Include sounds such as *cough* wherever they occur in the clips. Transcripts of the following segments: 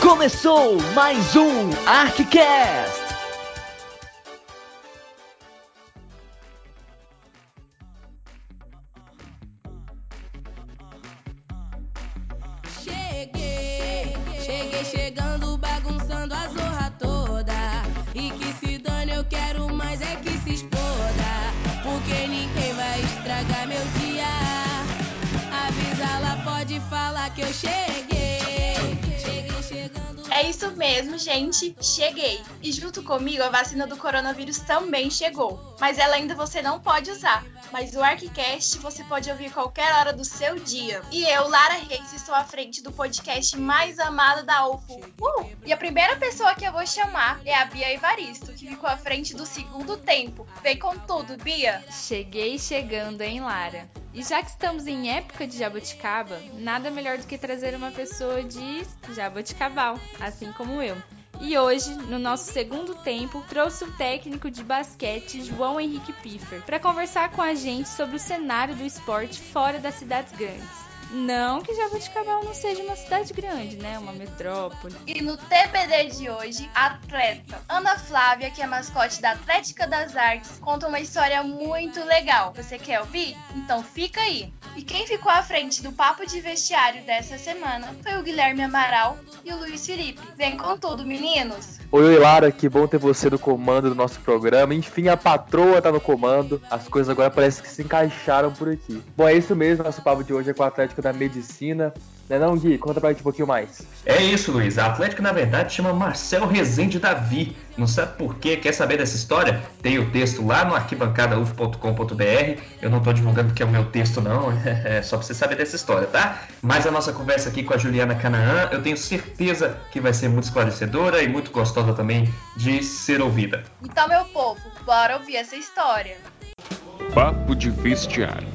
Começou mais um ArcCast! Gente. Cheguei. E junto comigo a vacina do coronavírus também chegou. Mas ela ainda você não pode usar. Mas o ArcCast você pode ouvir qualquer hora do seu dia. E eu, Lara Reis, estou à frente do podcast mais amado da UFO. Uh! E a primeira pessoa que eu vou chamar é a Bia Evaristo, que ficou à frente do segundo tempo. Vem com tudo, Bia. Cheguei chegando, hein, Lara? E já que estamos em época de jabuticaba, nada melhor do que trazer uma pessoa de jabuticabal, assim como eu. E hoje, no nosso segundo tempo, trouxe o técnico de basquete João Henrique Piffer para conversar com a gente sobre o cenário do esporte fora das cidades grandes. Não que Jaboticabal não seja uma cidade grande, né? Uma metrópole. E no TBD de hoje, a atleta Ana Flávia, que é mascote da Atlética das Artes, conta uma história muito legal. Você quer ouvir? Então fica aí. E quem ficou à frente do papo de vestiário dessa semana foi o Guilherme Amaral e o Luiz Felipe. Vem com tudo, meninos! Oi, oi, Lara, que bom ter você no comando do nosso programa. Enfim, a patroa tá no comando. As coisas agora parecem que se encaixaram por aqui. Bom, é isso mesmo. Nosso papo de hoje é com a Atlética da Medicina. Né não, Gui? Conta pra gente um pouquinho mais. É isso, Luiz. A Atlética, na verdade, chama Marcel Rezende Davi. Não sabe por quê? Quer saber dessa história? Tem o texto lá no arquibancadauf.com.br. Eu não tô divulgando que é o meu texto, não. *laughs* É só pra você saber dessa história, tá? Mas a nossa conversa aqui com a Juliana Canaã, eu tenho certeza que vai ser muito esclarecedora e muito gostosa também de ser ouvida. Então, meu povo, bora ouvir essa história. Papo de vestiário.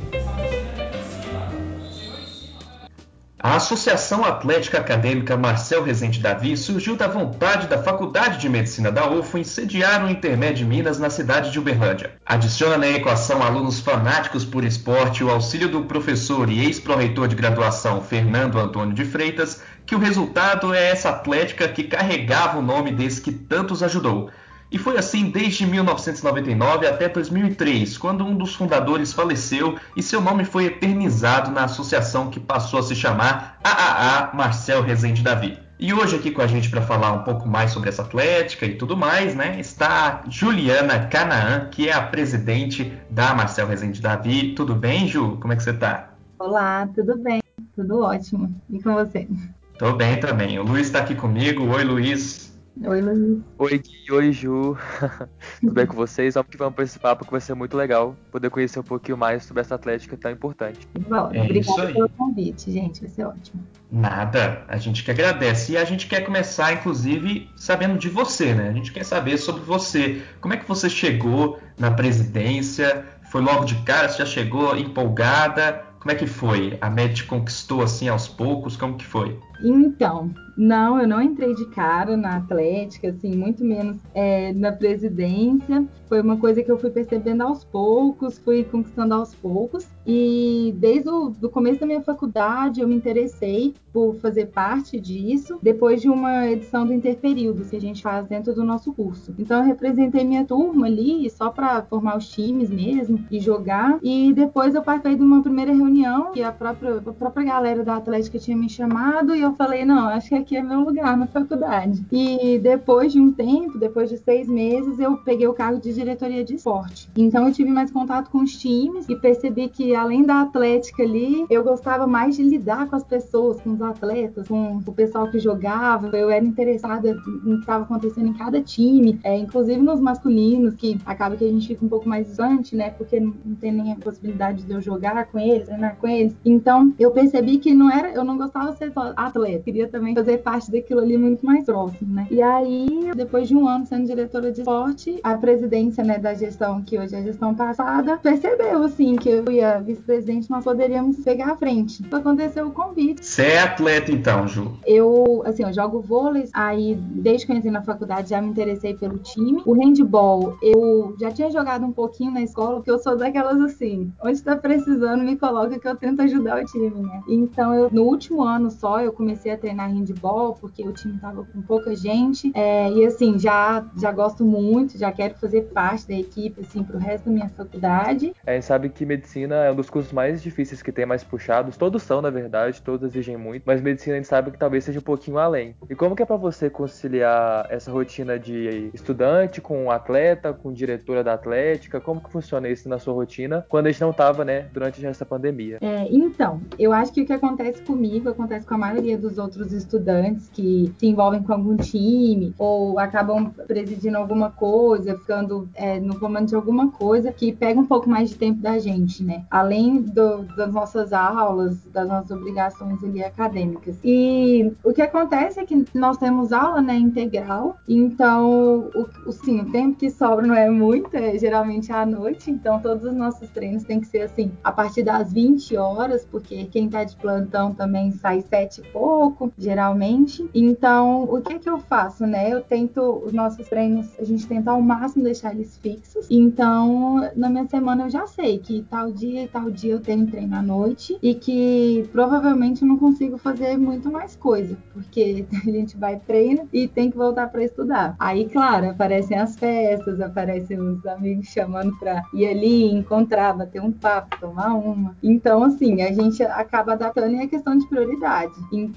A Associação Atlética Acadêmica Marcel Rezende Davi surgiu da vontade da Faculdade de Medicina da UFO em sediar o Intermédio Minas na cidade de Uberlândia. Adiciona na equação alunos fanáticos por esporte o auxílio do professor e ex-proreitor de graduação Fernando Antônio de Freitas, que o resultado é essa atlética que carregava o nome desse que tantos ajudou. E foi assim desde 1999 até 2003, quando um dos fundadores faleceu e seu nome foi eternizado na associação que passou a se chamar AAA Marcel Rezende Davi. E hoje aqui com a gente para falar um pouco mais sobre essa atlética e tudo mais, né, está a Juliana Canaã, que é a presidente da Marcel Rezende Davi. Tudo bem, Ju? Como é que você está? Olá, tudo bem? Tudo ótimo. E com você? Tô bem também. O Luiz está aqui comigo. Oi, Luiz. Oi, Luiz. Oi, Gui. Oi, Ju. *laughs* Tudo bem com vocês? Vamos que vamos pra esse papo que vai ser muito legal poder conhecer um pouquinho mais sobre essa atlética tão importante. Bom, É obrigada pelo convite, gente. Vai ser ótimo. Nada, a gente que agradece. E a gente quer começar, inclusive, sabendo de você, né? A gente quer saber sobre você. Como é que você chegou na presidência? Foi logo de cara? Você já chegou empolgada? Como é que foi? A MED conquistou assim aos poucos? Como que foi? Então, não, eu não entrei de cara na Atlética, assim, muito menos é, na presidência. Foi uma coisa que eu fui percebendo aos poucos, fui conquistando aos poucos. E desde o começo da minha faculdade eu me interessei por fazer parte disso, depois de uma edição do Interperíodo que a gente faz dentro do nosso curso. Então eu representei minha turma ali só para formar os times mesmo e jogar. E depois eu participei de uma primeira reunião que a própria, a própria galera da Atlética tinha me chamado e eu falei, não, acho que aqui é meu lugar na faculdade. E depois de um tempo, depois de seis meses, eu peguei o cargo de diretoria de esporte. Então eu tive mais contato com os times e percebi que além da atlética ali, eu gostava mais de lidar com as pessoas, com os atletas, com o pessoal que jogava. Eu era interessada no que estava acontecendo em cada time, é, inclusive nos masculinos, que acaba que a gente fica um pouco mais distante, né? Porque não tem nem a possibilidade de eu jogar com eles, treinar com eles. Então eu percebi que não era, eu não gostava de ser atleta, queria também fazer parte daquilo ali muito mais próximo, né? E aí, depois de um ano sendo diretora de esporte, a presidência, né, da gestão, que hoje é a gestão passada, percebeu, assim, que eu ia vice-presidente, nós poderíamos pegar a frente. Aconteceu o convite. Você é atleta então, Ju? Eu, assim, eu jogo vôlei, aí desde que eu entrei na faculdade já me interessei pelo time. O handball, eu já tinha jogado um pouquinho na escola, porque eu sou daquelas assim, onde tá precisando, me coloca que eu tento ajudar o time, né? Então, eu, no último ano só, eu comecei a treinar handball, porque o time tava com pouca gente. É, e assim, já, já gosto muito, já quero fazer parte da equipe, assim, pro resto da minha faculdade. A gente sabe que medicina é um dos cursos mais difíceis que tem, mais puxados. Todos são, na verdade, todos exigem muito, mas medicina a gente sabe que talvez seja um pouquinho além. E como que é para você conciliar essa rotina de estudante com atleta, com diretora da Atlética? Como que funciona isso na sua rotina quando a gente não tava, né, durante essa pandemia? É, então, eu acho que o que acontece comigo acontece com a maioria dos outros estudantes que se envolvem com algum time ou acabam presidindo alguma coisa, ficando é, no comando de alguma coisa que pega um pouco mais de tempo da gente, né? Além do, das nossas aulas, das nossas obrigações ali acadêmicas. E o que acontece é que nós temos aula, né, integral, então o, o, sim, o tempo que sobra não é muito, é geralmente à noite, então todos os nossos treinos têm que ser assim, a partir das 20 horas, porque quem tá de plantão também sai sete e pouco, geralmente. Então, o que é que eu faço, né? Eu tento, os nossos treinos, a gente tenta ao máximo deixar eles fixos. Então, na minha semana eu já sei que tal dia e tal dia eu tenho treino à noite e que provavelmente eu não consigo fazer muito mais coisa, porque *laughs* a gente vai treino e tem que voltar para estudar. Aí, claro, aparecem as festas, aparecem os amigos chamando para ir ali, encontrar, bater um papo, tomar uma. Então, assim, a gente acaba adaptando e é questão de prioridade. Então,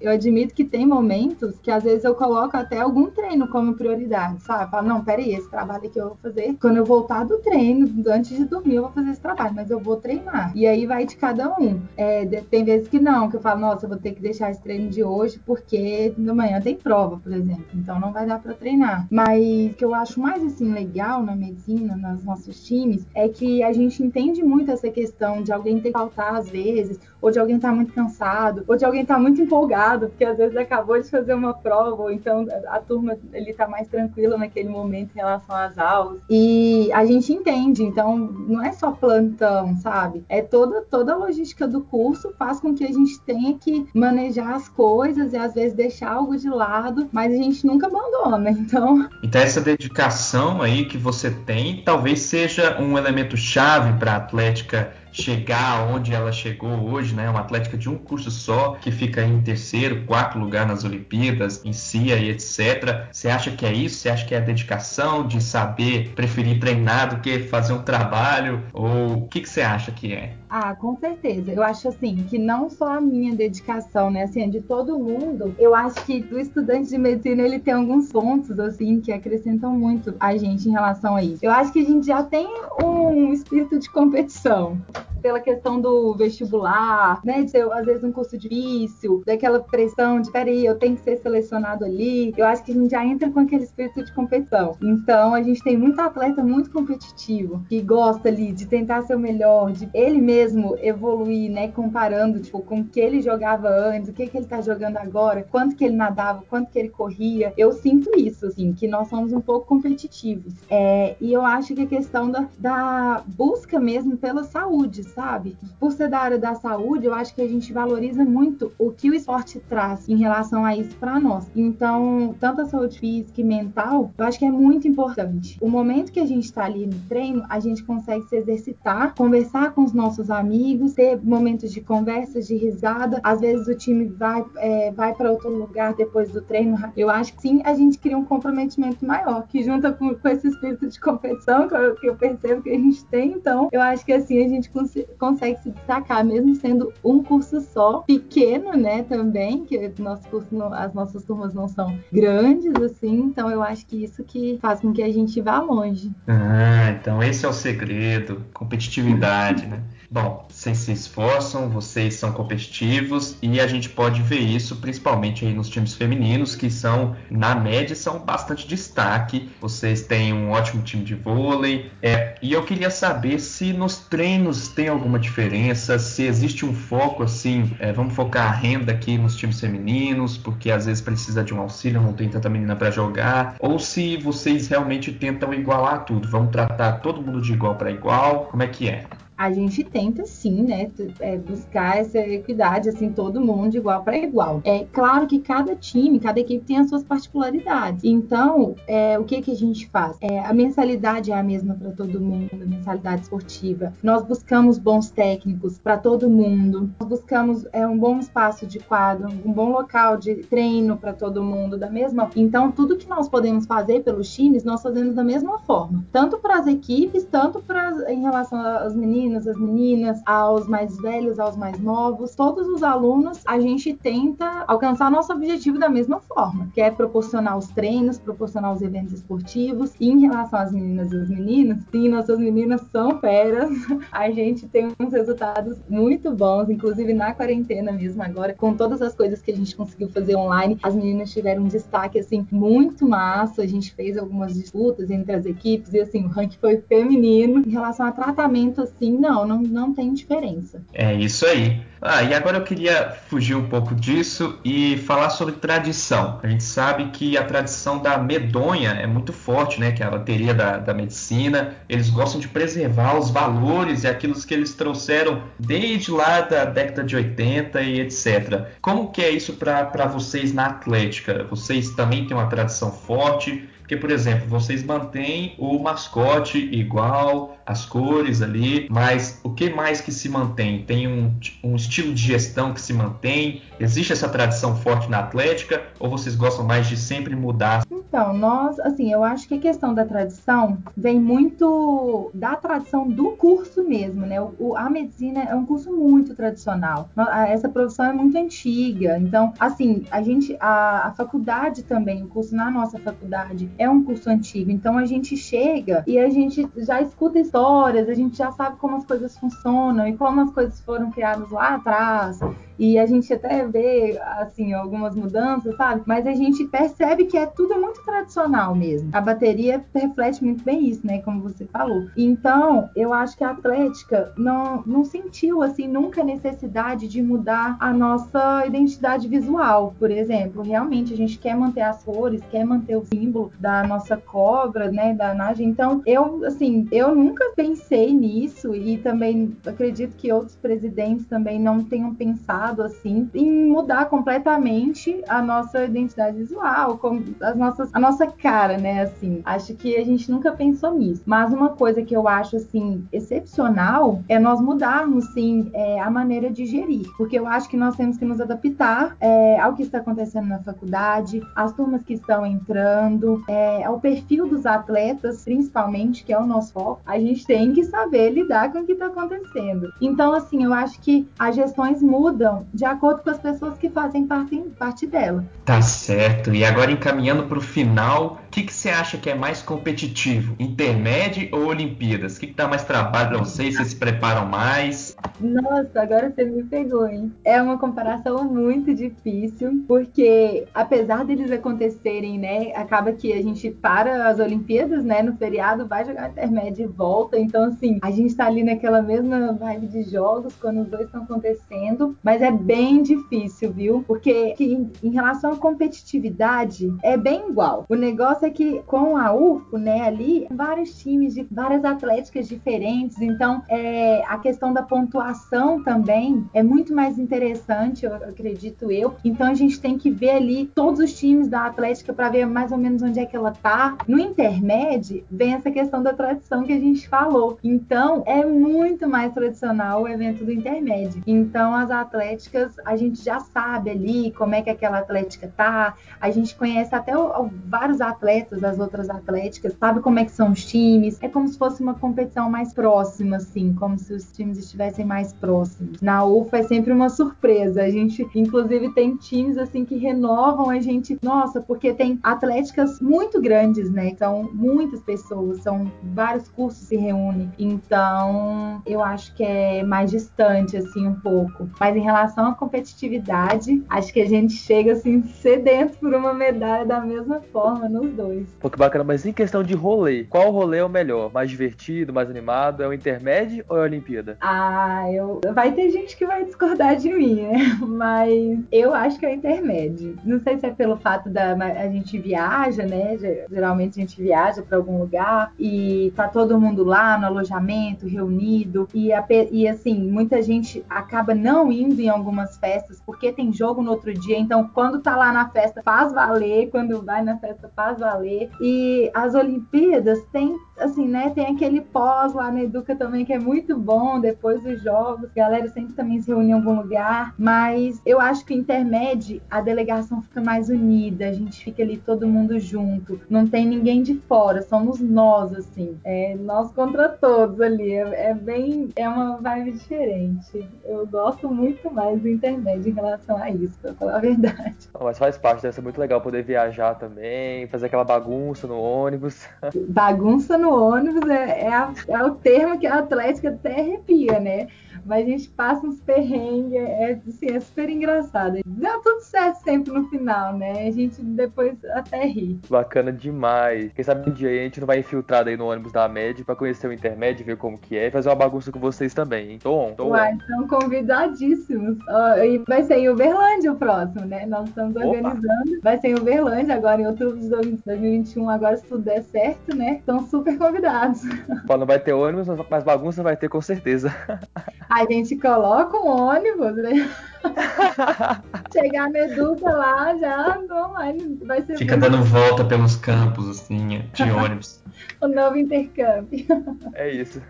eu admito que tem momentos que às vezes eu coloco até algum treino como prioridade, sabe? Falo, não, peraí, esse trabalho que eu vou fazer, quando eu voltar do treino, antes de dormir, eu vou fazer esse trabalho, mas eu vou treinar. E aí vai de cada um. É, tem vezes que não, que eu falo, nossa, eu vou ter que deixar esse treino de hoje porque amanhã tem prova, por exemplo. Então não vai dar para treinar. Mas o que eu acho mais assim legal na medicina, nos nossos times, é que a gente entende muito essa questão de alguém ter que faltar às vezes, ou de alguém estar tá muito cansado, ou de alguém estar tá muito empolgado, porque às vezes acabou de fazer uma prova, ou então a turma ele tá mais tranquila naquele momento em relação às aulas. E a gente entende, então não é só plantão, sabe? É toda toda a logística do curso faz com que a gente tenha que manejar as coisas e às vezes deixar algo de lado, mas a gente nunca abandona, então. Então essa dedicação aí que você tem, talvez seja um elemento chave para a Atlética chegar onde ela chegou hoje, né? Uma atlética de um curso só, que fica em terceiro, quarto lugar nas Olimpíadas, em CIA e etc. Você acha que é isso? Você acha que é a dedicação de saber preferir treinar do que fazer um trabalho? Ou o que, que você acha que é? Ah, com certeza. Eu acho assim que não só a minha dedicação, né, assim, de todo mundo. Eu acho que do estudante de medicina ele tem alguns pontos assim que acrescentam muito a gente em relação a isso. Eu acho que a gente já tem um espírito de competição pela questão do vestibular, né? De ser, às vezes, um curso difícil, daquela pressão de, peraí, eu tenho que ser selecionado ali. Eu acho que a gente já entra com aquele espírito de competição. Então, a gente tem muito atleta muito competitivo, que gosta ali de tentar ser o melhor, de ele mesmo evoluir, né? Comparando, tipo, com o que ele jogava antes, o que, que ele tá jogando agora, quanto que ele nadava, quanto que ele corria. Eu sinto isso, assim, que nós somos um pouco competitivos. É, e eu acho que a questão da, da busca mesmo pela saúde, sabe? Por ser da área da saúde, eu acho que a gente valoriza muito o que o esporte traz em relação a isso para nós. Então, tanto a saúde física e mental, eu acho que é muito importante. O momento que a gente está ali no treino, a gente consegue se exercitar, conversar com os nossos amigos, ter momentos de conversas, de risada. Às vezes o time vai, é, vai para outro lugar depois do treino. Eu acho que sim, a gente cria um comprometimento maior, que junta com, com esse espírito de competição que eu, que eu percebo que a gente tem. Então, eu acho que assim a gente consegue consegue se destacar, mesmo sendo um curso só, pequeno, né, também, que nosso curso, não, as nossas turmas não são grandes, assim, então eu acho que isso que faz com que a gente vá longe. Ah, então esse é o segredo, competitividade, né? *laughs* Bom, vocês se esforçam, vocês são competitivos e a gente pode ver isso principalmente aí nos times femininos que são, na média, são bastante destaque. Vocês têm um ótimo time de vôlei. É, e eu queria saber se nos treinos tem alguma diferença, se existe um foco assim, é, vamos focar a renda aqui nos times femininos, porque às vezes precisa de um auxílio, não tem tanta menina para jogar, ou se vocês realmente tentam igualar tudo, vamos tratar todo mundo de igual para igual, como é que é? A gente tenta sim, né, é, buscar essa equidade, assim, todo mundo igual para igual. É claro que cada time, cada equipe tem as suas particularidades. Então, é, o que que a gente faz? É, a mensalidade é a mesma para todo mundo, a mensalidade esportiva. Nós buscamos bons técnicos para todo mundo. Nós buscamos é, um bom espaço de quadro, um bom local de treino para todo mundo, da mesma. Então, tudo que nós podemos fazer pelos times, nós fazemos da mesma forma, tanto para as equipes, tanto para em relação aos meninos, às meninas, aos mais velhos, aos mais novos, todos os alunos, a gente tenta alcançar nosso objetivo da mesma forma, que é proporcionar os treinos, proporcionar os eventos esportivos. E em relação às meninas e os meninos, sim, nossas meninas são feras. *laughs* A gente tem uns resultados muito bons, inclusive na quarentena mesmo agora, com todas as coisas que a gente conseguiu fazer online, as meninas tiveram um destaque assim muito massa. A gente fez algumas disputas entre as equipes e assim, o ranking foi feminino. Em relação a tratamento assim, não, não, não tem diferença. É isso aí. Ah, e agora eu queria fugir um pouco disso e falar sobre tradição. A gente sabe que a tradição da medonha é muito forte, né? Que é a bateria da, da medicina. Eles gostam de preservar os valores e aquilo que eles trouxeram desde lá da década de 80 e etc. Como que é isso para vocês na Atlética? Vocês também têm uma tradição forte? Porque, por exemplo, vocês mantêm o mascote igual, as cores ali, mas o que mais que se mantém? Tem um, um estilo de gestão que se mantém? Existe essa tradição forte na Atlética? Ou vocês gostam mais de sempre mudar? Então, nós, assim, eu acho que a questão da tradição vem muito da tradição do curso mesmo, né? O, a medicina é um curso muito tradicional. Essa profissão é muito antiga. Então, assim, a gente, a, a faculdade também, o curso na nossa faculdade, é um curso antigo, então a gente chega e a gente já escuta histórias, a gente já sabe como as coisas funcionam e como as coisas foram criadas lá atrás. E a gente até vê, assim, algumas mudanças, sabe? Mas a gente percebe que é tudo muito tradicional mesmo. A bateria reflete muito bem isso, né? Como você falou. Então, eu acho que a Atlética não, não sentiu, assim, nunca a necessidade de mudar a nossa identidade visual, por exemplo. Realmente, a gente quer manter as cores, quer manter o símbolo da nossa cobra, né? Da Nage. Então, eu, assim, eu nunca pensei nisso e também acredito que outros presidentes também não tenham pensado assim em mudar completamente a nossa identidade visual, as nossas, a nossa cara, né? Assim, acho que a gente nunca pensou nisso. Mas uma coisa que eu acho assim excepcional é nós mudarmos sim é, a maneira de gerir, porque eu acho que nós temos que nos adaptar é, ao que está acontecendo na faculdade, às turmas que estão entrando, é, ao perfil dos atletas, principalmente, que é o nosso foco. A gente tem que saber lidar com o que está acontecendo. Então, assim, eu acho que as gestões mudam de acordo com as pessoas que fazem parte, parte dela. Tá certo. E agora encaminhando para o final, que, que você acha que é mais competitivo? Intermédio ou Olimpíadas? O que, que dá mais trabalho para vocês? Vocês se preparam mais? Nossa, agora você me pegou, hein? É uma comparação muito difícil, porque apesar deles acontecerem, né, acaba que a gente para as Olimpíadas, né, no feriado, vai jogar intermédio e volta. Então, assim, a gente tá ali naquela mesma vibe de jogos quando os dois estão acontecendo, mas é bem difícil, viu? Porque em, em relação à competitividade, é bem igual. O negócio é que com a UFO, né, ali, vários times de várias atléticas diferentes, então é, a questão da pontuação também é muito mais interessante, eu acredito eu. Então a gente tem que ver ali todos os times da Atlética para ver mais ou menos onde é que ela tá. No intermédio, vem essa questão da tradição que a gente falou. Então é muito mais tradicional o evento do intermédio. Então as atléticas a gente já sabe ali como é que aquela atlética tá, a gente conhece até o, o, vários atletas das outras atléticas, sabe como é que são os times, é como se fosse uma competição mais próxima, assim, como se os times estivessem mais próximos. Na UFA é sempre uma surpresa, a gente, inclusive, tem times, assim, que renovam a gente, nossa, porque tem atléticas muito grandes, né, são muitas pessoas, são vários cursos se reúnem, então eu acho que é mais distante, assim, um pouco, mas em relação à competitividade, acho que a gente chega assim *laughs* sedento por uma medalha da mesma forma nos dois. Dois. Pô, que bacana, mas em questão de rolê, qual rolê é o melhor? Mais divertido, mais animado? É o intermédio ou é a Olimpíada? Ah, eu. Vai ter gente que vai discordar de mim, né? *laughs* Mas eu acho que é o intermédio. Não sei se é pelo fato da a gente viaja, né? Geralmente a gente viaja para algum lugar e tá todo mundo lá no alojamento, reunido. E, a, e assim, muita gente acaba não indo em algumas festas porque tem jogo no outro dia. Então, quando tá lá na festa, faz valer. Quando vai na festa, faz valer. E as Olimpíadas tem, assim, né? Tem aquele pós lá na Educa também que é muito bom depois dos jogos. A galera sempre também se reúne em algum lugar. Mas eu acho que o intermédio, a delegação fica mais unida. A gente fica ali todo mundo junto. Não tem ninguém de fora. Somos nós, assim. É nós contra todos ali. É, é bem. É uma vibe diferente. Eu gosto muito mais do intermédio em relação a isso, pra falar a verdade. Mas faz parte, deve ser muito legal poder viajar também, fazer aquela bagunça no ônibus. Bagunça no ônibus é, é, a, é o termo que a Atlética até arrepia, né? Mas a gente passa uns perrengues, é, assim, é super engraçado. Deu tudo certo sempre no final, né? A gente depois até ri. Bacana demais. Quem sabe um dia a gente não vai infiltrar aí no ônibus da MED pra conhecer o intermédio, ver como que é e fazer uma bagunça com vocês também, hein? Tô on, tô Uai. Estão convidadíssimos. Oh, e vai ser em Uberlândia o próximo, né? Nós estamos Opa. organizando. Vai ser em Uberlândia agora em outubro de 2021, agora se tudo der certo, né? Estão super convidados. Não vai ter ônibus, mas bagunça vai ter com certeza. *laughs* A gente coloca um ônibus, né? *laughs* Chegar na Educa lá, já online. Vai ser Fica dando volta pelos campos, assim, de *laughs* ônibus. O novo intercâmbio. *laughs* É isso.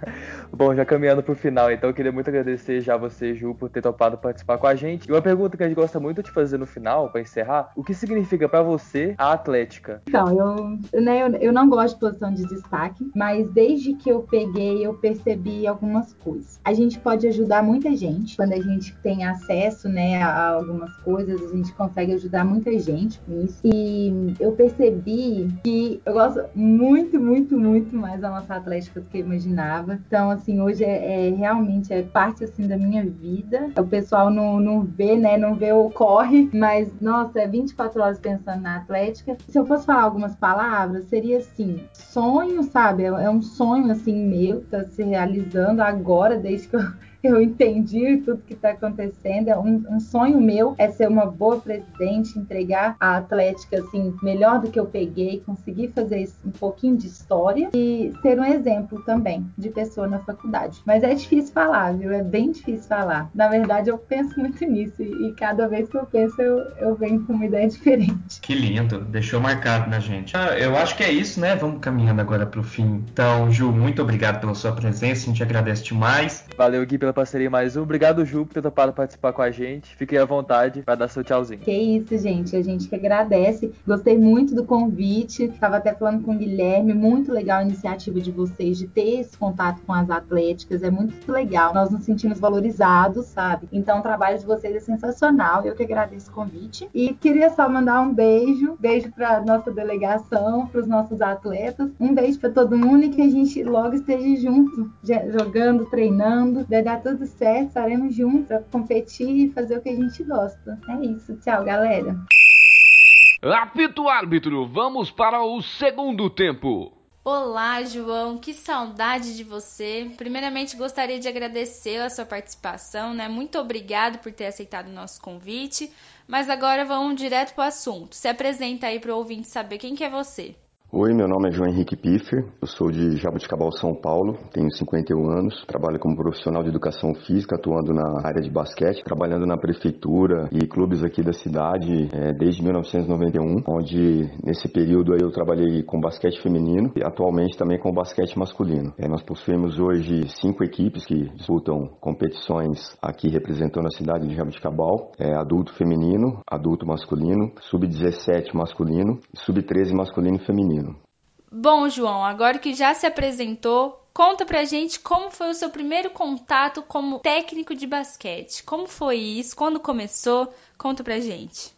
Bom, já caminhando pro final, então eu queria muito agradecer já você, Ju, por ter topado participar com a gente. E uma pergunta que a gente gosta muito de fazer no final, para encerrar, o que significa para você a Atlética? Então, eu, né, eu, eu não gosto de posição de destaque, mas desde que eu peguei, eu percebi algumas coisas. A gente pode ajudar muita gente quando a gente tem acesso, né, a algumas coisas, a gente consegue ajudar muita gente com isso. E eu percebi que eu gosto muito, muito muito, muito mais a nossa atlética do que eu imaginava. Então, assim, hoje é, é, realmente é parte assim da minha vida. O pessoal não, não vê, né? Não vê o corre, mas nossa, é 24 horas pensando na atlética. Se eu fosse falar algumas palavras, seria assim: sonho, sabe? É, é um sonho assim meu, tá se realizando agora, desde que eu eu entendi tudo que está acontecendo. É um, um, sonho meu é ser uma boa presidente, entregar a Atlética assim melhor do que eu peguei, conseguir fazer um pouquinho de história e ser um exemplo também de pessoa na faculdade. Mas é difícil falar, viu? É bem difícil falar. Na verdade, eu penso muito nisso e, e cada vez que eu penso, eu, eu venho com uma ideia *laughs* diferente. Que lindo, deixou marcado na gente. Ah, eu acho que é isso, né? Vamos caminhando agora para o fim. Então, Ju, muito obrigado pela sua presença, a gente agradece demais. Valeu, Gui, pela parceria mais um. Obrigado, Ju, por ter topado participar com a gente. Fiquem à vontade para dar seu tchauzinho. Que isso, gente. A gente que agradece. Gostei muito do convite. Estava até falando com o Guilherme. Muito legal a iniciativa de vocês de ter esse contato com as atléticas. É muito legal. Nós nos sentimos valorizados, sabe? Então, o trabalho de vocês é sensacional. Eu que agradeço o convite. E queria só mandar um beijo. Beijo para nossa delegação, para os nossos atletas. Um beijo para todo mundo e que a gente logo esteja junto, jogando, treinando. Dar tudo certo estaremos juntos para competir e fazer o que a gente gosta. É isso. Tchau, galera. Apito árbitro, vamos para o segundo tempo. Olá, João, que saudade de você. Primeiramente, gostaria de agradecer a sua participação, né? Muito obrigado por ter aceitado o nosso convite. Mas agora vamos direto para o assunto. Se apresenta aí para o ouvinte saber quem que é você. Oi, meu nome é João Henrique Piffer, eu sou de Jabuticabal, São Paulo, tenho 51 anos, trabalho como profissional de educação física, atuando na área de basquete, trabalhando na prefeitura e clubes aqui da cidade é, desde 1991, onde nesse período aí eu trabalhei com basquete feminino e atualmente também com basquete masculino. É, nós possuímos hoje cinco equipes que disputam competições aqui representando a cidade de Jabuticabal, é, adulto feminino, adulto masculino, sub-17 masculino e sub-13 masculino e feminino. Bom, João, agora que já se apresentou, conta pra gente como foi o seu primeiro contato como técnico de basquete. Como foi isso? Quando começou? Conta pra gente.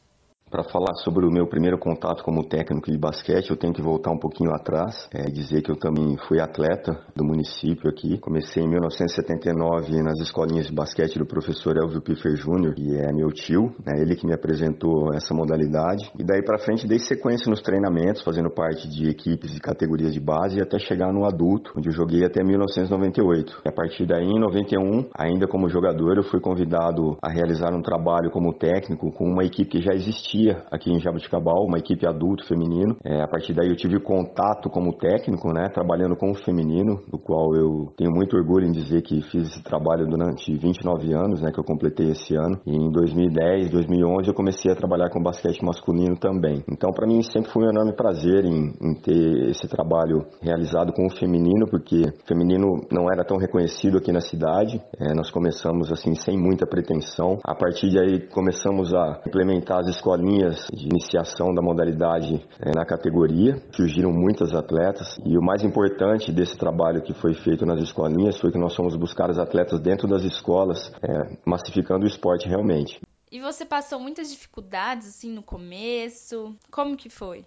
Para falar sobre o meu primeiro contato como técnico de basquete, eu tenho que voltar um pouquinho atrás, é, dizer que eu também fui atleta do município aqui. Comecei em 1979 nas escolinhas de basquete do professor Elvio Piffer Jr., que é meu tio, né, ele que me apresentou essa modalidade. E daí para frente dei sequência nos treinamentos, fazendo parte de equipes e categorias de base até chegar no adulto, onde eu joguei até 1998. E a partir daí, em 91, ainda como jogador, eu fui convidado a realizar um trabalho como técnico com uma equipe que já existia aqui em Jabuticabal, uma equipe adulto feminino. É, a partir daí eu tive contato como técnico, né, trabalhando com o feminino, do qual eu tenho muito orgulho em dizer que fiz esse trabalho durante 29 anos, né, que eu completei esse ano. E em 2010, 2011 eu comecei a trabalhar com basquete masculino também. Então para mim sempre foi um enorme prazer em, em ter esse trabalho realizado com o feminino, porque o feminino não era tão reconhecido aqui na cidade. É, nós começamos assim sem muita pretensão. A partir de aí começamos a implementar as escolinhas de iniciação da modalidade é, na categoria. Surgiram muitas atletas e o mais importante desse trabalho que foi feito nas escolinhas foi que nós fomos buscar os atletas dentro das escolas, é, massificando o esporte realmente. E você passou muitas dificuldades assim no começo? Como que foi?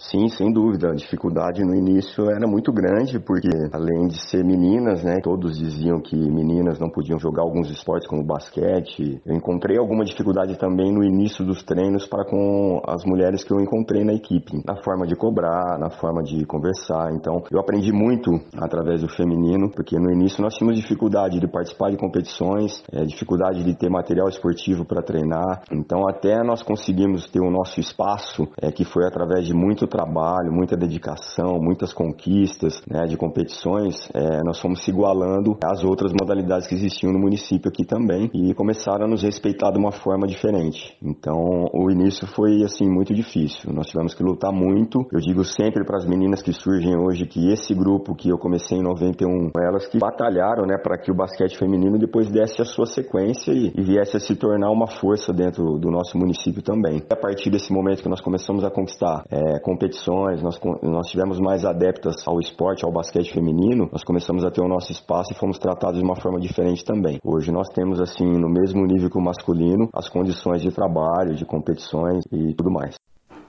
Sim, sem dúvida. A dificuldade no início era muito grande, porque além de ser meninas, né, todos diziam que meninas não podiam jogar alguns esportes como basquete. Eu encontrei alguma dificuldade também no início dos treinos para com as mulheres que eu encontrei na equipe, na forma de cobrar, na forma de conversar. Então, eu aprendi muito através do feminino, porque no início nós tínhamos dificuldade de participar de competições, é, dificuldade de ter material esportivo para treinar. Então, até nós conseguimos ter o nosso espaço, é, que foi através de muito trabalho, muita dedicação, muitas conquistas né, de competições, é, nós fomos se igualando às outras modalidades que existiam no município aqui também e começaram a nos respeitar de uma forma diferente. Então, o início foi assim muito difícil. Nós tivemos que lutar muito. Eu digo sempre para as meninas que surgem hoje que esse grupo que eu comecei em 91, elas que batalharam, né, para que o basquete feminino depois desse a sua sequência e, e viesse a se tornar uma força dentro do nosso município também. A partir desse momento que nós começamos a conquistar é, competições, nós, nós tivemos mais adeptas ao esporte, ao basquete feminino, nós começamos a ter o nosso espaço e fomos tratados de uma forma diferente também. Hoje nós temos, assim, no mesmo nível que o masculino, as condições de trabalho, de competições e tudo mais.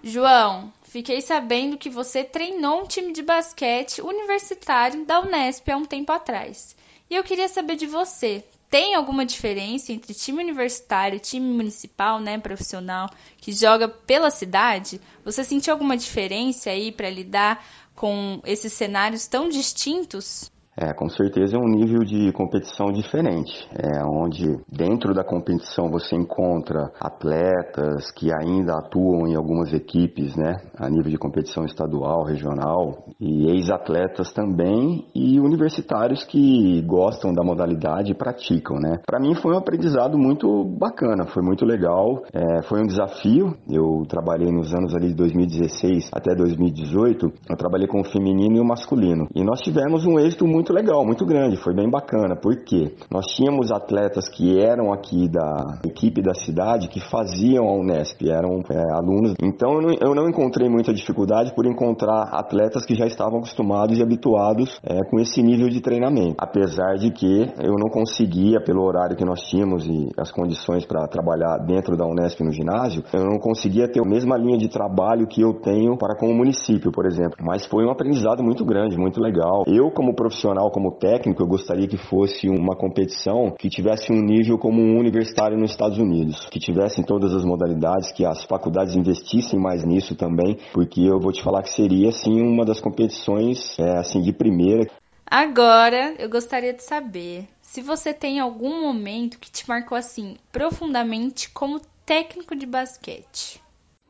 João, fiquei sabendo que você treinou um time de basquete universitário da Unesp há um tempo atrás. E eu queria saber de você, tem alguma diferença entre time universitário e time municipal, né, profissional, que joga pela cidade? Você sentiu alguma diferença aí para lidar com esses cenários tão distintos? É, com certeza é um nível de competição diferente, é onde dentro da competição você encontra atletas que ainda atuam em algumas equipes, né, a nível de competição estadual, regional, e ex-atletas também e universitários que gostam da modalidade e praticam, né. Para mim foi um aprendizado muito bacana, foi muito legal, é, foi um desafio. Eu trabalhei nos anos ali de 2016 até 2018, eu trabalhei com o feminino e o masculino e nós tivemos um êxito muito muito legal, muito grande, foi bem bacana, porque nós tínhamos atletas que eram aqui da equipe da cidade que faziam a Unesp, eram é, alunos. Então eu não, eu não, encontrei muita dificuldade por encontrar atletas que já estavam acostumados e habituados é, com esse nível de treinamento. Apesar de que eu não conseguia, pelo horário que nós tínhamos e as condições para trabalhar dentro da Unesp no ginásio, eu não conseguia ter a mesma linha de trabalho que eu tenho para com o município, por exemplo. Mas foi um aprendizado muito grande, muito legal. Eu, como profissional, profissional como técnico, eu gostaria que fosse uma competição que tivesse um nível como um universitário nos Estados Unidos, que tivesse em todas as modalidades, que as faculdades investissem mais nisso também, porque eu vou te falar que seria assim uma das competições é, assim de primeira. Agora, eu gostaria de saber se você tem algum momento que te marcou assim profundamente como técnico de basquete.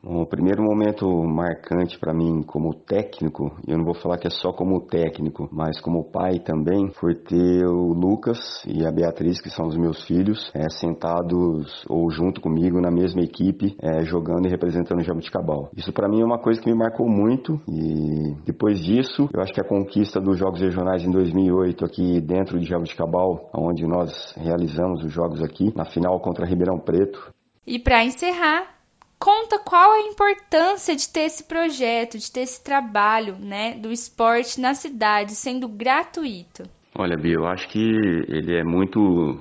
O primeiro momento marcante para mim como técnico, eu não vou falar que é só como técnico, mas como pai também, foi ter o Lucas e a Beatriz, que são os meus filhos, é, sentados ou junto comigo na mesma equipe, é, jogando e representando o Jabuticabal. Isso para mim é uma coisa que me marcou muito e depois disso, eu acho que a conquista dos Jogos Regionais em 2008 aqui dentro de Jabuticabal, onde nós realizamos os jogos aqui, na final contra Ribeirão Preto. E para encerrar, conta qual a importância de ter esse projeto, de ter esse trabalho, né, do esporte na cidade sendo gratuito. Olha, Bia, eu acho que ele é muito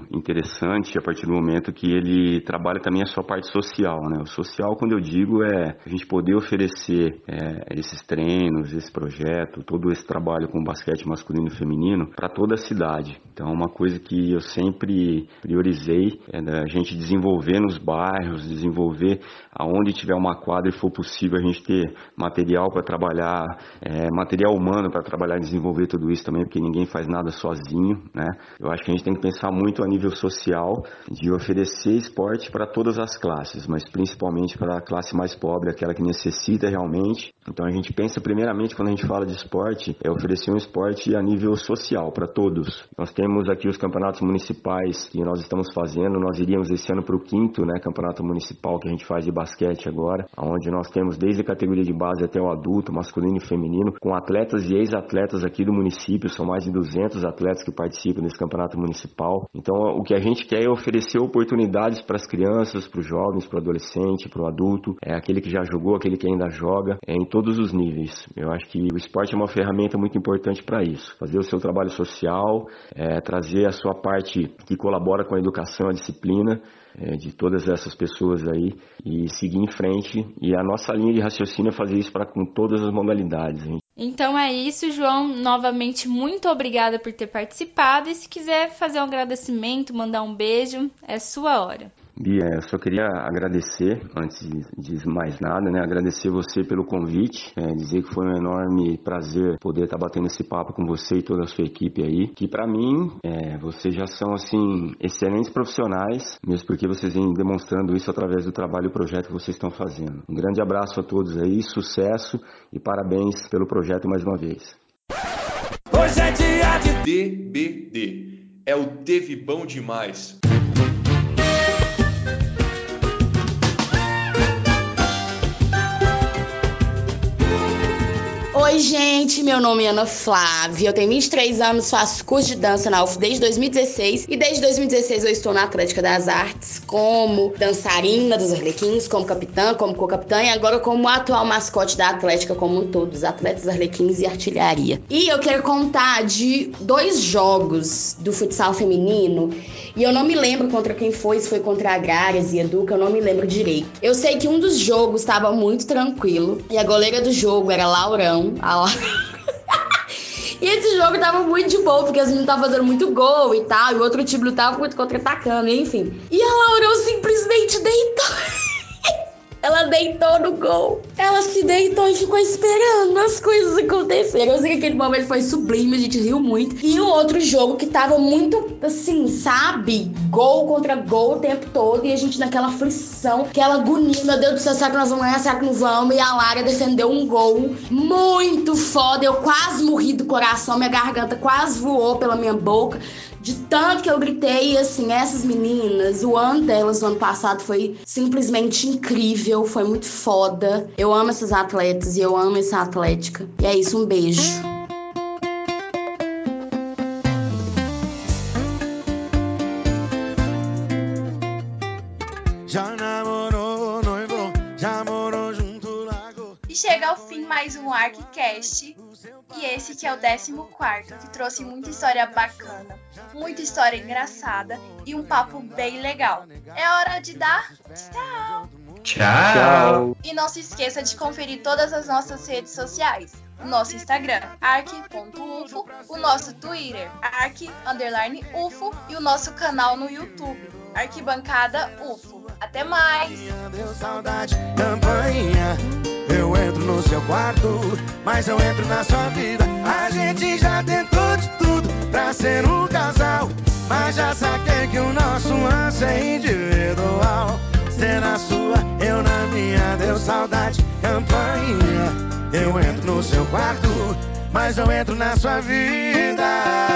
interessante a partir do momento que ele trabalha também a sua parte social, né? O social, quando eu digo, é a gente poder oferecer é, esses treinos, esse projeto, todo esse trabalho com basquete masculino e feminino para toda a cidade. Então, é uma coisa que eu sempre priorizei é a gente desenvolver nos bairros, desenvolver aonde tiver uma quadra e for possível a gente ter material para trabalhar, é, material humano para trabalhar e desenvolver tudo isso também, porque ninguém faz nada sozinho, né? Eu acho que a gente tem que pensar muito a nível social de oferecer esporte para todas as classes, mas principalmente para a classe mais pobre, aquela que necessita realmente. Então a gente pensa primeiramente quando a gente fala de esporte, é oferecer um esporte a nível social para todos. Nós temos aqui os campeonatos municipais que nós estamos fazendo, nós iríamos esse ano para o quinto, né, campeonato municipal que a gente faz de basquete agora, onde nós temos desde a categoria de base até o adulto, masculino e feminino, com atletas e ex-atletas aqui do município, são mais de 200 atletas que participam desse campeonato municipal. Então, o que a gente quer é oferecer oportunidades para as crianças, para os jovens, para o adolescente, para o adulto, é aquele que já jogou, aquele que ainda joga, é em todos os níveis. Eu acho que o esporte é uma ferramenta muito importante para isso. Fazer o seu trabalho social, é, trazer a sua parte que colabora com a educação, a disciplina, é, de todas essas pessoas aí e seguir em frente. E a nossa linha de raciocínio é fazer isso para com todas as modalidades. Hein? Então é isso, João. Novamente, muito obrigada por ter participado. E se quiser fazer um agradecimento, mandar um beijo, é sua hora. Bia, eu só queria agradecer, antes de mais nada, né? Agradecer você pelo convite, é, dizer que foi um enorme prazer poder estar batendo esse papo com você e toda a sua equipe aí. Que para mim, é, vocês já são, assim, excelentes profissionais, mesmo porque vocês vêm demonstrando isso através do trabalho e projeto que vocês estão fazendo. Um grande abraço a todos aí, sucesso e parabéns pelo projeto mais uma vez. Hoje é dia de DBD. É o Teve Bom Demais. Gente, meu nome é Ana Flávia, eu tenho 23 anos, faço curso de dança na UF desde 2016 e desde 2016 eu estou na Atlética das Artes como dançarina dos Arlequins, como capitã, como co-capitã e agora como atual mascote da Atlética como um todo, os atletas Arlequins e artilharia. E eu quero contar de dois jogos do futsal feminino e eu não me lembro contra quem foi, se foi contra a Agrárias e Educa, eu não me lembro direito. Eu sei que um dos jogos estava muito tranquilo e a goleira do jogo era Laurão, a E esse jogo tava muito de boa, porque as meninas estavam fazendo muito gol e tal, e o outro time tava muito contra-atacando, enfim. E a Laurão simplesmente deitou. *laughs* Ela deitou no gol. Ela se deitou e ficou esperando as coisas acontecerem. Eu sei que aquele momento foi sublime, a gente riu muito. E o outro jogo que tava muito, assim, sabe? Gol contra gol o tempo todo. E a gente naquela aflição, aquela agonia. Meu Deus do céu, será que nós vamos ganhar? Será que não vamos? E a Lara defendeu um gol muito foda. Eu quase morri do coração, minha garganta quase voou pela minha boca de tanto que eu gritei, assim, essas meninas, o ano delas no ano passado foi simplesmente incrível, foi muito foda. Eu amo essas atletas e eu amo essa atlética. E é isso, um beijo. Ao fim mais um ArcCast. E esse que é o 14, que trouxe muita história bacana, muita história engraçada e um papo bem legal. É hora de dar tchau! Tchau! E não se esqueça de conferir todas as nossas redes sociais. O nosso Instagram, arc.ufo, o nosso Twitter, arc_ufo e o nosso canal no YouTube, Arquibancada UFO. Até mais! Deu saudade, campanha. Eu entro no seu quarto, mas eu entro na sua vida. A gente já tentou de tudo pra ser um casal. Mas já saquei que o nosso lance é individual. Você na sua, eu na minha, deu saudade, campanha. Eu entro no seu quarto, mas eu entro na sua vida.